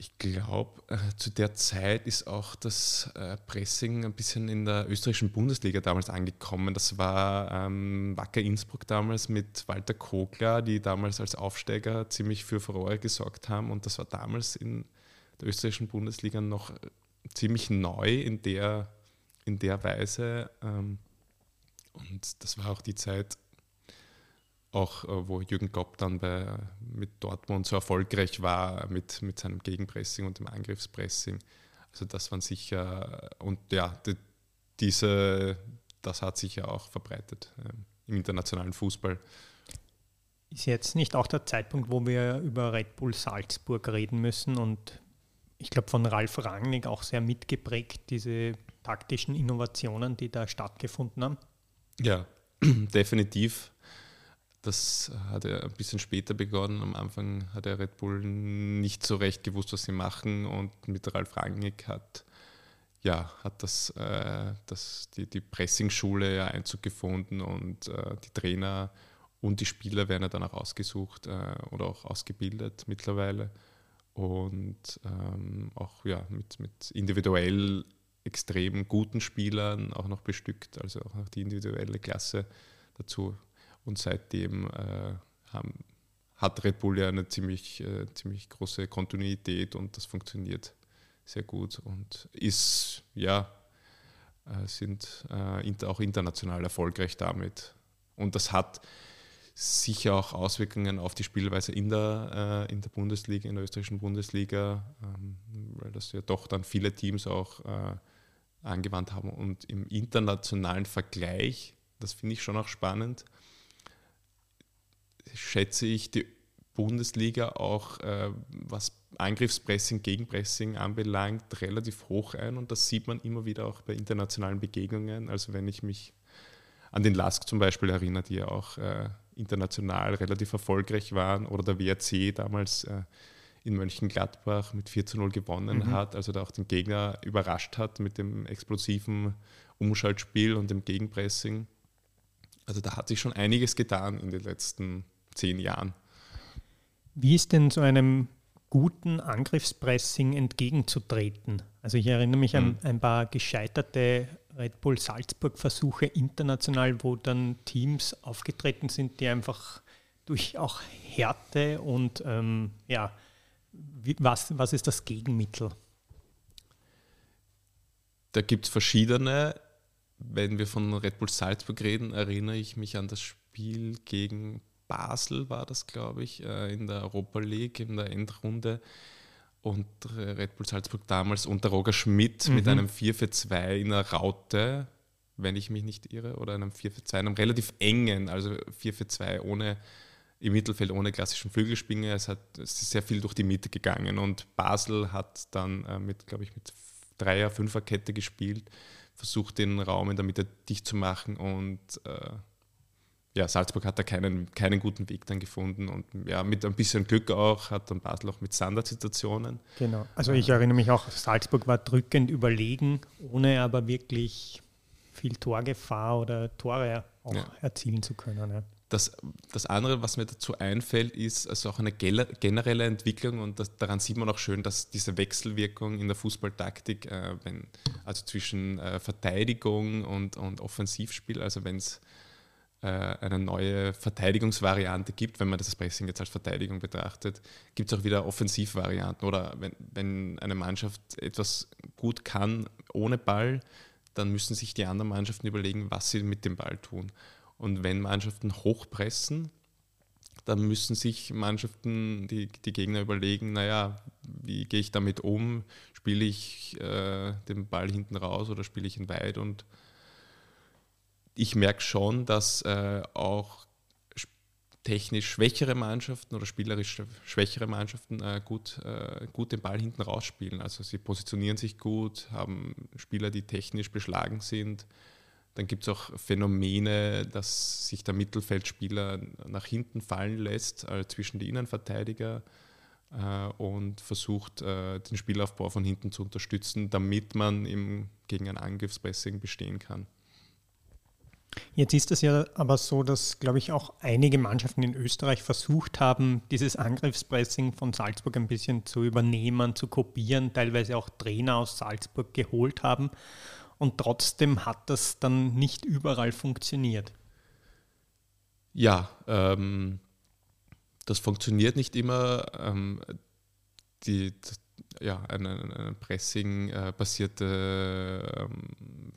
Ich glaube, äh, zu der Zeit ist auch das äh, Pressing ein bisschen in der österreichischen Bundesliga damals angekommen. Das war ähm, Wacker Innsbruck damals mit Walter Kogler, die damals als Aufsteiger ziemlich für Furore gesorgt haben. Und das war damals in der österreichischen Bundesliga noch äh, ziemlich neu in der, in der Weise. Ähm, und das war auch die Zeit, auch äh, wo Jürgen Klopp dann bei, mit Dortmund so erfolgreich war mit, mit seinem Gegenpressing und dem Angriffspressing. Also das waren sicher, und ja, die, diese, das hat sich ja auch verbreitet äh, im internationalen Fußball. Ist jetzt nicht auch der Zeitpunkt, wo wir über Red Bull Salzburg reden müssen und ich glaube von Ralf Rangnick auch sehr mitgeprägt, diese taktischen Innovationen, die da stattgefunden haben? Ja, (clears throat) definitiv. Das hat er ein bisschen später begonnen. Am Anfang hat er Red Bull nicht so recht gewusst, was sie machen. Und mit Ralf Rangnick hat, ja, hat das, äh, das, die, die Pressing-Schule ja Einzug gefunden und äh, die Trainer und die Spieler werden ja dann auch ausgesucht äh, oder auch ausgebildet mittlerweile und ähm, auch ja, mit, mit individuell extrem guten Spielern auch noch bestückt, also auch noch die individuelle Klasse dazu. Und seitdem äh, haben, hat Red Bull ja eine ziemlich, äh, ziemlich große Kontinuität und das funktioniert sehr gut und ist, ja, äh, sind äh, auch international erfolgreich damit. Und das hat sicher auch Auswirkungen auf die Spielweise in der, äh, in der Bundesliga, in der österreichischen Bundesliga, ähm, weil das ja doch dann viele Teams auch äh, angewandt haben. Und im internationalen Vergleich, das finde ich schon auch spannend, schätze ich die Bundesliga auch, äh, was Angriffspressing, Gegenpressing anbelangt, relativ hoch ein. Und das sieht man immer wieder auch bei internationalen Begegnungen. Also wenn ich mich an den Lask zum Beispiel erinnere, die ja auch äh, international relativ erfolgreich waren, oder der WRC damals äh, in Mönchengladbach mit 4 zu 0 gewonnen mhm. hat, also da auch den Gegner überrascht hat mit dem explosiven Umschaltspiel und dem Gegenpressing. Also da hat sich schon einiges getan in den letzten zehn Jahren. Wie ist denn so einem guten Angriffspressing entgegenzutreten? Also ich erinnere mich mhm. an ein paar gescheiterte Red Bull Salzburg-Versuche international, wo dann Teams aufgetreten sind, die einfach durch auch Härte und ähm, ja, wie, was, was ist das Gegenmittel? Da gibt es verschiedene. Wenn wir von Red Bull Salzburg reden, erinnere ich mich an das Spiel gegen Basel, war das, glaube ich, äh, in der Europa League, in der Endrunde. Und Red Bull Salzburg damals unter Roger Schmidt mhm. mit einem 4 für 2 in einer Raute, wenn ich mich nicht irre, oder einem 4 für 2, einem relativ engen, also 4 für 2 ohne im Mittelfeld ohne klassischen Flügelspinger. Es, hat, es ist sehr viel durch die Mitte gegangen und Basel hat dann äh, mit, glaube ich, mit Dreier-, Fünfer-Kette gespielt, versucht den Raum in der Mitte dicht zu machen und äh, ja, Salzburg hat da keinen, keinen guten Weg dann gefunden und ja, mit ein bisschen Glück auch hat dann Basel auch mit Standardsituationen. Genau, also ich erinnere mich auch, Salzburg war drückend überlegen, ohne aber wirklich viel Torgefahr oder Tore auch ja. erzielen zu können. Ja. Das, das andere, was mir dazu einfällt, ist also auch eine generelle Entwicklung und das, daran sieht man auch schön, dass diese Wechselwirkung in der Fußballtaktik, äh, wenn, also zwischen äh, Verteidigung und, und Offensivspiel, also wenn es eine neue Verteidigungsvariante gibt, wenn man das Pressing jetzt als Verteidigung betrachtet, gibt es auch wieder Offensivvarianten. Oder wenn, wenn eine Mannschaft etwas gut kann ohne Ball, dann müssen sich die anderen Mannschaften überlegen, was sie mit dem Ball tun. Und wenn Mannschaften hochpressen, dann müssen sich Mannschaften, die, die Gegner überlegen, naja, wie gehe ich damit um? Spiele ich äh, den Ball hinten raus oder spiele ich ihn weit? Und ich merke schon, dass äh, auch technisch schwächere Mannschaften oder spielerisch schwächere Mannschaften äh, gut, äh, gut den Ball hinten rausspielen. Also sie positionieren sich gut, haben Spieler, die technisch beschlagen sind, dann gibt es auch Phänomene, dass sich der Mittelfeldspieler nach hinten fallen lässt äh, zwischen die Innenverteidiger äh, und versucht, äh, den Spielaufbau von hinten zu unterstützen, damit man im, gegen ein Angriffspressing bestehen kann. Jetzt ist es ja aber so, dass, glaube ich, auch einige Mannschaften in Österreich versucht haben, dieses Angriffspressing von Salzburg ein bisschen zu übernehmen, zu kopieren, teilweise auch Trainer aus Salzburg geholt haben und trotzdem hat das dann nicht überall funktioniert. Ja, ähm, das funktioniert nicht immer. Ähm, die, ja, eine, eine Pressing-basierte ähm,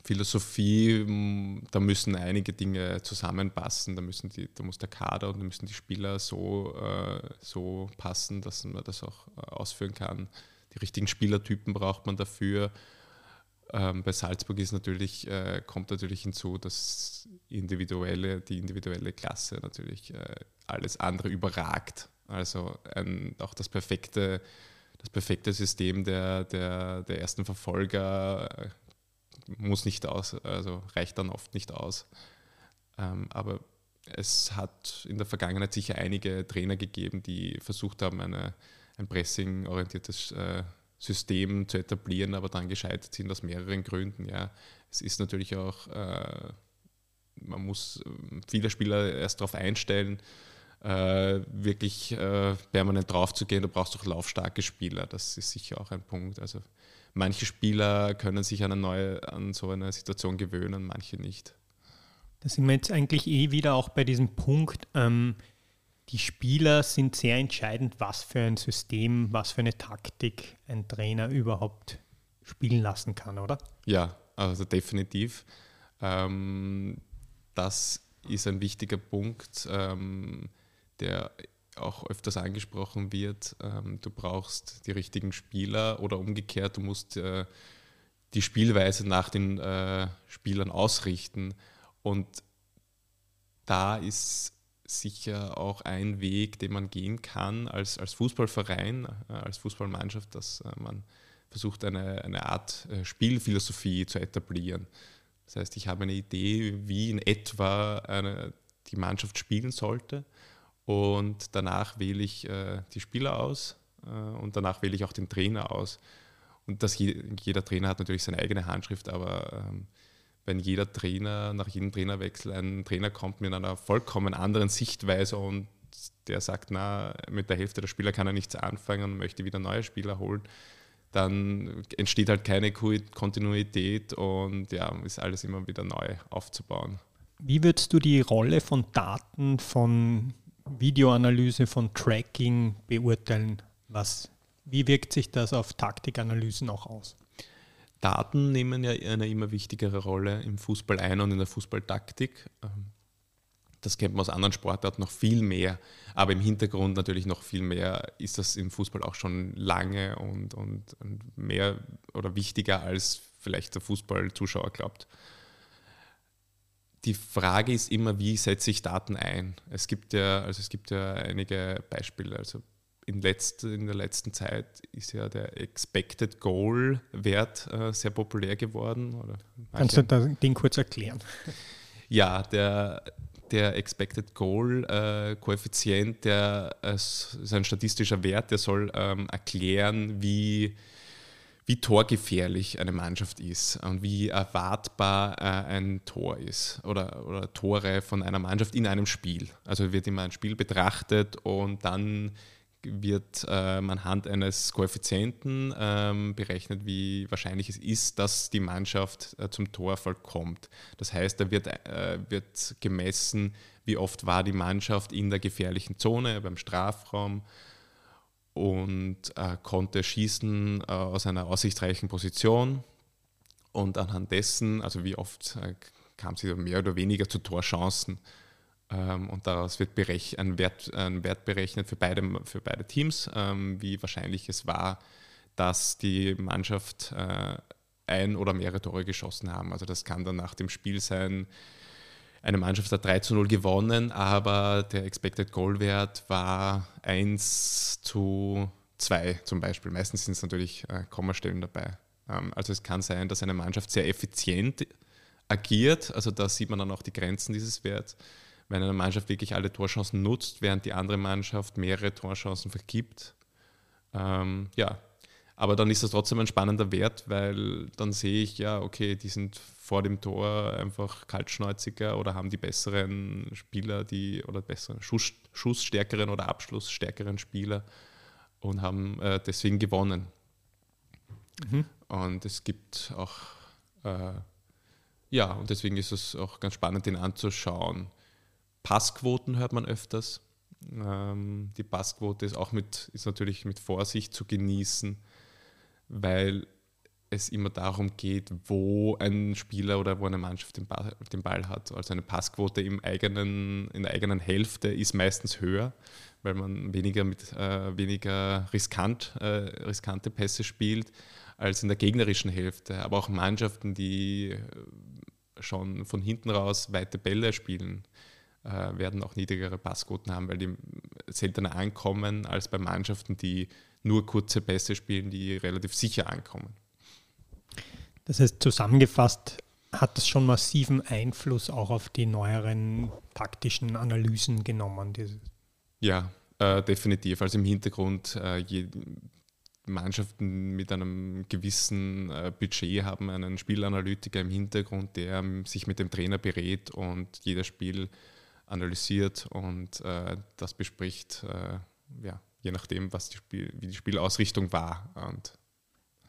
Philosophie, da müssen einige Dinge zusammenpassen, da, müssen die, da muss der Kader und da müssen die Spieler so, äh, so passen, dass man das auch äh, ausführen kann. Die richtigen Spielertypen braucht man dafür. Ähm, bei Salzburg ist natürlich, äh, kommt natürlich hinzu, dass individuelle, die individuelle Klasse natürlich alles andere überragt. Also ein, auch das perfekte, das perfekte System der, der, der ersten Verfolger äh, muss nicht aus, also reicht dann oft nicht aus. Ähm, aber es hat in der Vergangenheit sicher einige Trainer gegeben, die versucht haben, eine, ein pressing-orientiertes äh, System zu etablieren, aber dann gescheitert sind aus mehreren Gründen. Ja. Es ist natürlich auch äh, man muss viele Spieler erst darauf einstellen, äh, wirklich äh, permanent drauf zu gehen. Du brauchst auch laufstarke Spieler. Das ist sicher auch ein Punkt. Also manche Spieler können sich an, eine neue, an so eine Situation gewöhnen, manche nicht. Da sind wir jetzt eigentlich eh wieder auch bei diesem Punkt. Ähm, die Spieler sind sehr entscheidend, was für ein System, was für eine Taktik ein Trainer überhaupt spielen lassen kann, oder? Ja, also definitiv. Ähm, das ist ein wichtiger Punkt. Ähm, der auch öfters angesprochen wird, ähm, du brauchst die richtigen Spieler oder umgekehrt, du musst äh, die Spielweise nach den äh, Spielern ausrichten. Und da ist sicher auch ein Weg, den man gehen kann als, als Fußballverein, äh, als Fußballmannschaft, dass äh, man versucht, eine, eine Art äh, Spielphilosophie zu etablieren. Das heißt, ich habe eine Idee, wie in etwa eine, die Mannschaft spielen sollte und danach wähle ich äh, die Spieler aus äh, und danach wähle ich auch den Trainer aus. Und das, jeder Trainer hat natürlich seine eigene Handschrift, aber ähm, wenn jeder Trainer nach jedem Trainerwechsel ein Trainer kommt mit einer vollkommen anderen Sichtweise und der sagt, na, mit der Hälfte der Spieler kann er nichts anfangen und möchte wieder neue Spieler holen, dann entsteht halt keine Kontinuität und ja, ist alles immer wieder neu aufzubauen. Wie würdest du die Rolle von Daten, von Videoanalyse von Tracking beurteilen? Was, wie wirkt sich das auf Taktikanalysen auch aus? Daten nehmen ja eine immer wichtigere Rolle im Fußball ein und in der Fußballtaktik. Ähm, das kennt man aus anderen Sportarten noch viel mehr, aber im Hintergrund natürlich noch viel mehr ist das im Fußball auch schon lange und, und, und mehr oder wichtiger als vielleicht der Fußballzuschauer glaubt die Frage ist immer, wie setze ich Daten ein? Es gibt ja, also es gibt ja einige Beispiele. Also in, letzt, in der letzten Zeit ist ja der Expected Goal Wert äh, sehr populär geworden. Kannst du den kurz erklären? (laughs) Ja, der, der Expected Goal äh, Koeffizient, der äh, ist ein statistischer Wert, der soll ähm, erklären, wie wie torgefährlich eine Mannschaft ist und wie erwartbar äh, ein Tor ist oder, oder Tore von einer Mannschaft in einem Spiel. Also wird immer ein Spiel betrachtet und dann wird äh, anhand eines Koeffizienten ähm, berechnet, wie wahrscheinlich es ist, dass die Mannschaft äh, zum Torfall kommt. Das heißt, da wird, äh, wird gemessen, wie oft war die Mannschaft in der gefährlichen Zone, beim Strafraum, und äh, konnte schießen äh, aus einer aussichtsreichen Position. Und anhand dessen, also wie oft äh, kam sie mehr oder weniger zu Torchancen. Ähm, und daraus wird ein Wert, ein, Wert, berechnet für beide, für beide Teams, ähm, wie wahrscheinlich es war, dass die Mannschaft äh, ein oder mehrere Tore geschossen haben. Also das kann dann nach dem Spiel sein, eine Mannschaft hat 3 zu 0 gewonnen, aber der Expected Goal Wert war 1 zu 2 zum Beispiel. Meistens sind es natürlich äh, Kommastellen dabei. Ähm, also es kann sein, dass eine Mannschaft sehr effizient agiert. Also da sieht man dann auch die Grenzen dieses Werts. Wenn eine Mannschaft wirklich alle Torchancen nutzt, während die andere Mannschaft mehrere Torchancen vergibt. Ähm, ja, aber dann ist das trotzdem ein spannender Wert, weil dann sehe ich, ja, okay, die sind vor dem Tor einfach kaltschnäuziger oder haben die besseren Spieler, die oder besseren Schuss, Schussstärkeren oder Abschlussstärkeren Spieler und haben äh, deswegen gewonnen. Mhm. Und es gibt auch, äh, ja, und deswegen ist es auch ganz spannend, den anzuschauen. Passquoten hört man öfters. Ähm, die Passquote ist auch mit, ist natürlich mit Vorsicht zu genießen weil es immer darum geht, wo ein Spieler oder wo eine Mannschaft den Ball, den Ball, hat. Also eine Passquote im eigenen, in der eigenen Hälfte ist meistens höher, weil man weniger, mit, äh, weniger riskant, äh, riskante Pässe spielt als in der gegnerischen Hälfte. Aber auch Mannschaften, die äh, schon von hinten raus weite Bälle spielen, äh, werden auch niedrigere Passquoten haben, weil die seltener ankommen als bei Mannschaften, die nur kurze Pässe spielen, die relativ sicher ankommen. Das heißt, zusammengefasst hat das schon massiven Einfluss auch auf die neueren taktischen Analysen genommen. Ja, äh, definitiv. Also im Hintergrund, äh, Mannschaften mit einem gewissen äh, Budget haben einen Spielanalytiker im Hintergrund, der sich mit dem Trainer berät und jedes Spiel analysiert und äh, das bespricht, äh, ja, je nachdem, was die Spiel, wie die Spielausrichtung war. Und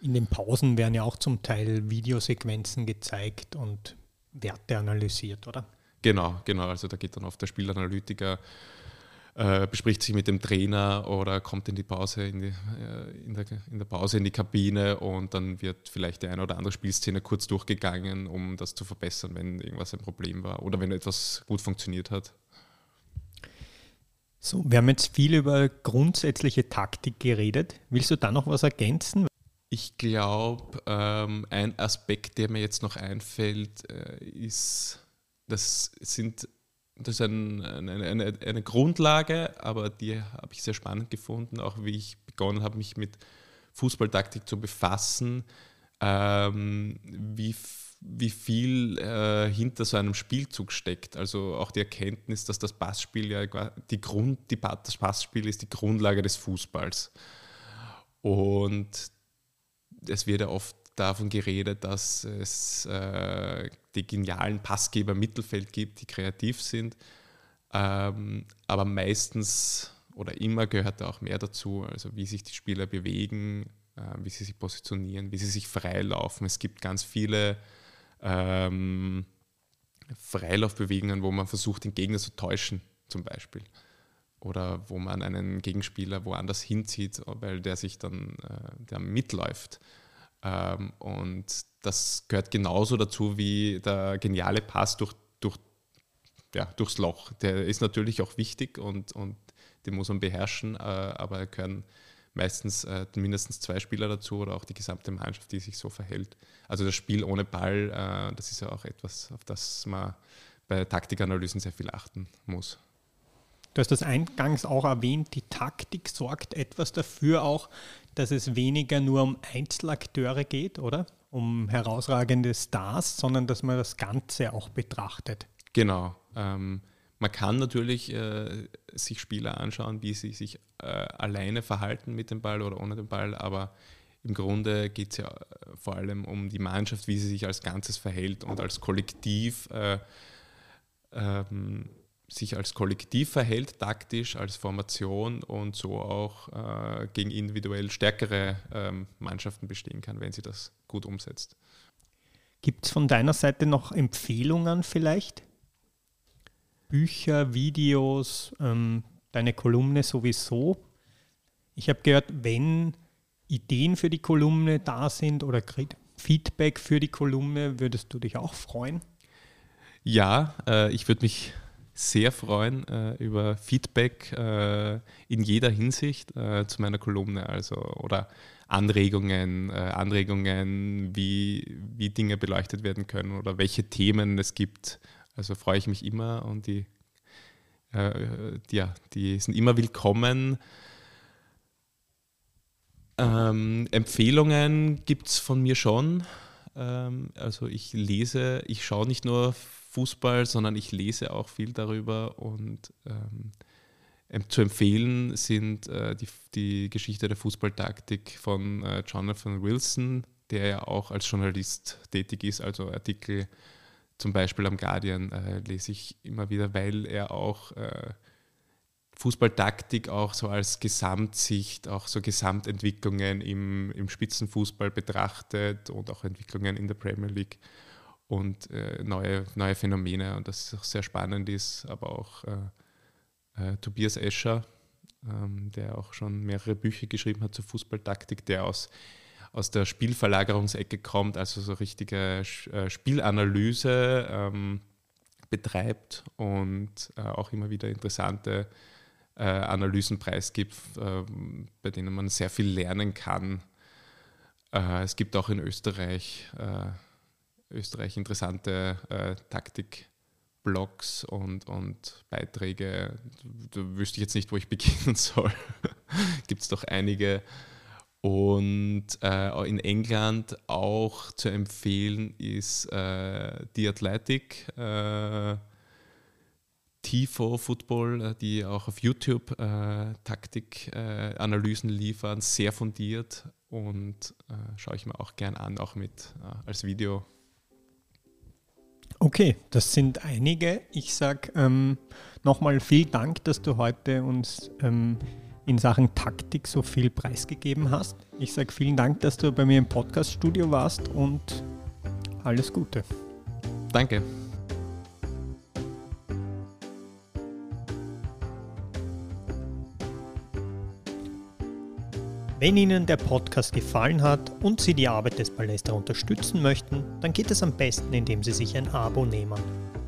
In den Pausen werden ja auch zum Teil Videosequenzen gezeigt und Werte analysiert, oder? Genau, genau. Also da geht dann oft der Spielanalytiker äh, bespricht sich mit dem Trainer oder kommt in die Pause, in, die, äh, in, der, in, der, Pause in die Kabine und dann wird vielleicht die eine oder andere Spielszene kurz durchgegangen, um das zu verbessern, wenn irgendwas ein Problem war oder wenn etwas gut funktioniert hat. So, wir haben jetzt viel über grundsätzliche Taktik geredet. Willst du da noch was ergänzen? Ich glaube, ähm, ein Aspekt, der mir jetzt noch einfällt, äh, ist, das sind das ist ein, eine, eine, eine, Grundlage, aber die habe ich sehr spannend gefunden, auch wie ich begonnen habe, mich mit Fußballtaktik zu befassen, ähm, wie, wie viel äh, hinter so einem Spielzug steckt. Also auch die Erkenntnis, dass das Passspiel ja die Grund, die, das Passspiel ist die Grundlage des Fußballs. Und es wird ja oft davon geredet, dass es äh, die genialen Passgeber im Mittelfeld gibt, die kreativ sind. Ähm, aber meistens oder immer gehört da auch mehr dazu, also wie sich die Spieler bewegen, äh, wie sie sich positionieren, wie sie sich freilaufen. Es gibt ganz viele ähm, Freilaufbewegungen, wo man versucht, den Gegner zu täuschen, zum Beispiel. Oder wo man einen Gegenspieler woanders hinzieht, weil der sich dann äh, der mitläuft. Ähm, und das gehört genauso dazu wie der geniale Pass durch, durch, ja, durchs Loch. Der ist natürlich auch wichtig und, und den muss man beherrschen, äh, aber da gehören meistens äh, mindestens zwei Spieler dazu oder auch die gesamte Mannschaft, die sich so verhält. Also das Spiel ohne Ball, äh, das ist ja auch etwas, auf das man bei Taktikanalysen sehr viel achten muss. Du hast das eingangs auch erwähnt, die Taktik sorgt etwas dafür auch, dass es weniger nur um Einzelakteure geht, oder? Um herausragende Stars, sondern dass man das Ganze auch betrachtet. Genau. Ähm, man kann natürlich äh, sich Spieler anschauen, wie sie sich äh, alleine verhalten mit dem Ball oder ohne den Ball, aber im Grunde geht es ja äh, vor allem um die Mannschaft, wie sie sich als Ganzes verhält und als Kollektiv äh, ähm, sich als Kollektiv verhält, taktisch, als Formation und so auch äh, gegen individuell stärkere ähm, Mannschaften bestehen kann, wenn sie das gut umsetzt. Gibt es von deiner Seite noch Empfehlungen vielleicht? Bücher, Videos, ähm, deine Kolumne sowieso? Ich habe gehört, wenn Ideen für die Kolumne da sind oder Feedback für die Kolumne, würdest du dich auch freuen? Ja, äh, ich würde mich sehr freuen äh, über Feedback äh, in jeder Hinsicht äh, zu meiner Kolumne, also oder Anregungen, äh, Anregungen, wie, wie Dinge beleuchtet werden können oder welche Themen es gibt. Also freue ich mich immer und die, äh, ja, die sind immer willkommen. Ähm, Empfehlungen gibt es von mir schon. Ähm, also ich lese, ich schaue nicht nur Fußball, sondern ich lese auch viel darüber und ähm, zu empfehlen sind äh, die, die Geschichte der Fußballtaktik von äh, Jonathan Wilson, der ja auch als Journalist tätig ist, also Artikel zum Beispiel am Guardian äh, lese ich immer wieder, weil er auch äh, Fußballtaktik auch so als Gesamtsicht, auch so Gesamtentwicklungen im, im Spitzenfußball betrachtet und auch Entwicklungen in der Premier League und äh, neue, neue Phänomene und das auch sehr spannend ist, aber auch äh, äh, Tobias Escher, ähm, der auch schon mehrere Bücher geschrieben hat zur Fußballtaktik, der aus, aus der Spielverlagerungsecke kommt, also so richtige äh, Spielanalyse ähm, betreibt und äh, auch immer wieder interessante äh, Analysen preisgibt, bei denen man sehr viel lernen kann. es gibt auch in Österreich Österreich interessante äh, Taktik-Blogs und, und Beiträge. Da wüsste ich jetzt nicht, wo ich (laughs) beginnen soll. Gibt es doch einige. Und äh, in England auch zu empfehlen ist äh, The Athletic. Äh, Tifo Football, äh, die auch auf YouTube äh, Taktikanalysen äh, liefern, sehr fundiert und äh, schaue ich mir auch gern an, auch mit als Video. Okay, das sind einige. Ich sage ähm, nochmal vielen Dank, dass du heute uns ähm, in Sachen Taktik so viel preisgegeben hast. Ich sage vielen Dank, dass du bei mir im Podcaststudio warst und alles Gute. Danke. Wenn Ihnen der Podcast gefallen hat und Sie die Arbeit des Palästra unterstützen möchten, dann geht es am besten, indem Sie sich ein Abo nehmen.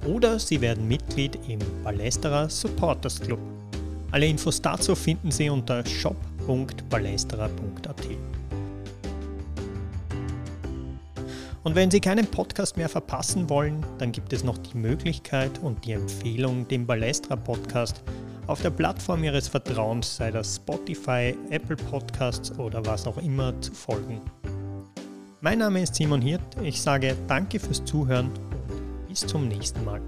Oder Sie werden Mitglied im Palästra Supporters Club. Alle Infos dazu finden Sie unter shop.palästra.at. Und wenn Sie keinen Podcast mehr verpassen wollen, dann gibt es noch die Möglichkeit und die Empfehlung, dem Balestra Podcast auf der Plattform Ihres Vertrauens, sei das Spotify, Apple Podcasts oder was auch immer, zu folgen. Mein Name ist Simon Hirt, ich sage danke fürs Zuhören und bis zum nächsten Mal.